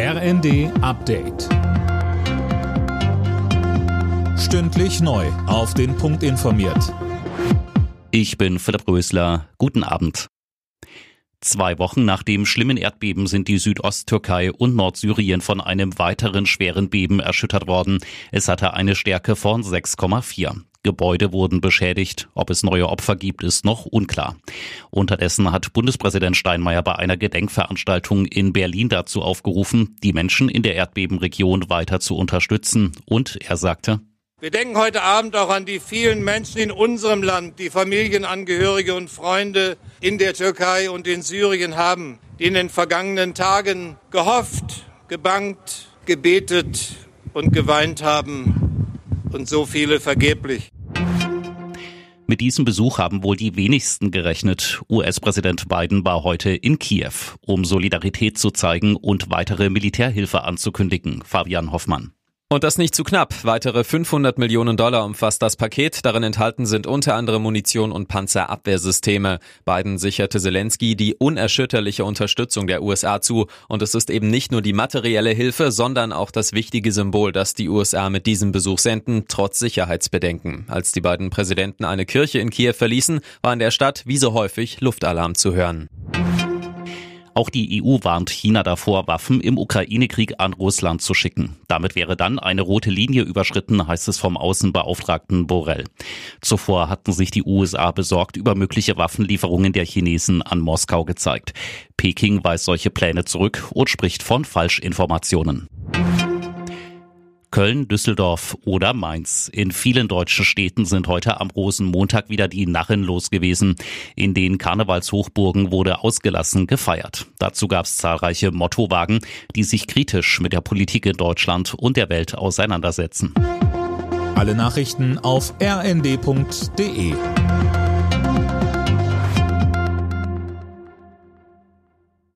RND Update. Stündlich neu. Auf den Punkt informiert. Ich bin Philipp Rösler. Guten Abend. Zwei Wochen nach dem schlimmen Erdbeben sind die Südosttürkei und Nordsyrien von einem weiteren schweren Beben erschüttert worden. Es hatte eine Stärke von 6,4. Gebäude wurden beschädigt. Ob es neue Opfer gibt, ist noch unklar. Unterdessen hat Bundespräsident Steinmeier bei einer Gedenkveranstaltung in Berlin dazu aufgerufen, die Menschen in der Erdbebenregion weiter zu unterstützen. Und er sagte, wir denken heute Abend auch an die vielen Menschen in unserem Land, die Familienangehörige und Freunde in der Türkei und in Syrien haben, die in den vergangenen Tagen gehofft, gebangt, gebetet und geweint haben und so viele vergeblich. Mit diesem Besuch haben wohl die wenigsten gerechnet. US-Präsident Biden war heute in Kiew, um Solidarität zu zeigen und weitere Militärhilfe anzukündigen. Fabian Hoffmann. Und das nicht zu knapp. Weitere 500 Millionen Dollar umfasst das Paket. Darin enthalten sind unter anderem Munition und Panzerabwehrsysteme. Biden sicherte Zelensky die unerschütterliche Unterstützung der USA zu. Und es ist eben nicht nur die materielle Hilfe, sondern auch das wichtige Symbol, das die USA mit diesem Besuch senden, trotz Sicherheitsbedenken. Als die beiden Präsidenten eine Kirche in Kiew verließen, war in der Stadt wie so häufig Luftalarm zu hören. Auch die EU warnt China davor, Waffen im Ukraine-Krieg an Russland zu schicken. Damit wäre dann eine rote Linie überschritten, heißt es vom Außenbeauftragten Borrell. Zuvor hatten sich die USA besorgt über mögliche Waffenlieferungen der Chinesen an Moskau gezeigt. Peking weist solche Pläne zurück und spricht von Falschinformationen. Köln, Düsseldorf oder Mainz. In vielen deutschen Städten sind heute am Rosenmontag wieder die Narren los gewesen. In den Karnevalshochburgen wurde ausgelassen gefeiert. Dazu gab es zahlreiche Mottowagen, die sich kritisch mit der Politik in Deutschland und der Welt auseinandersetzen. Alle Nachrichten auf rnd.de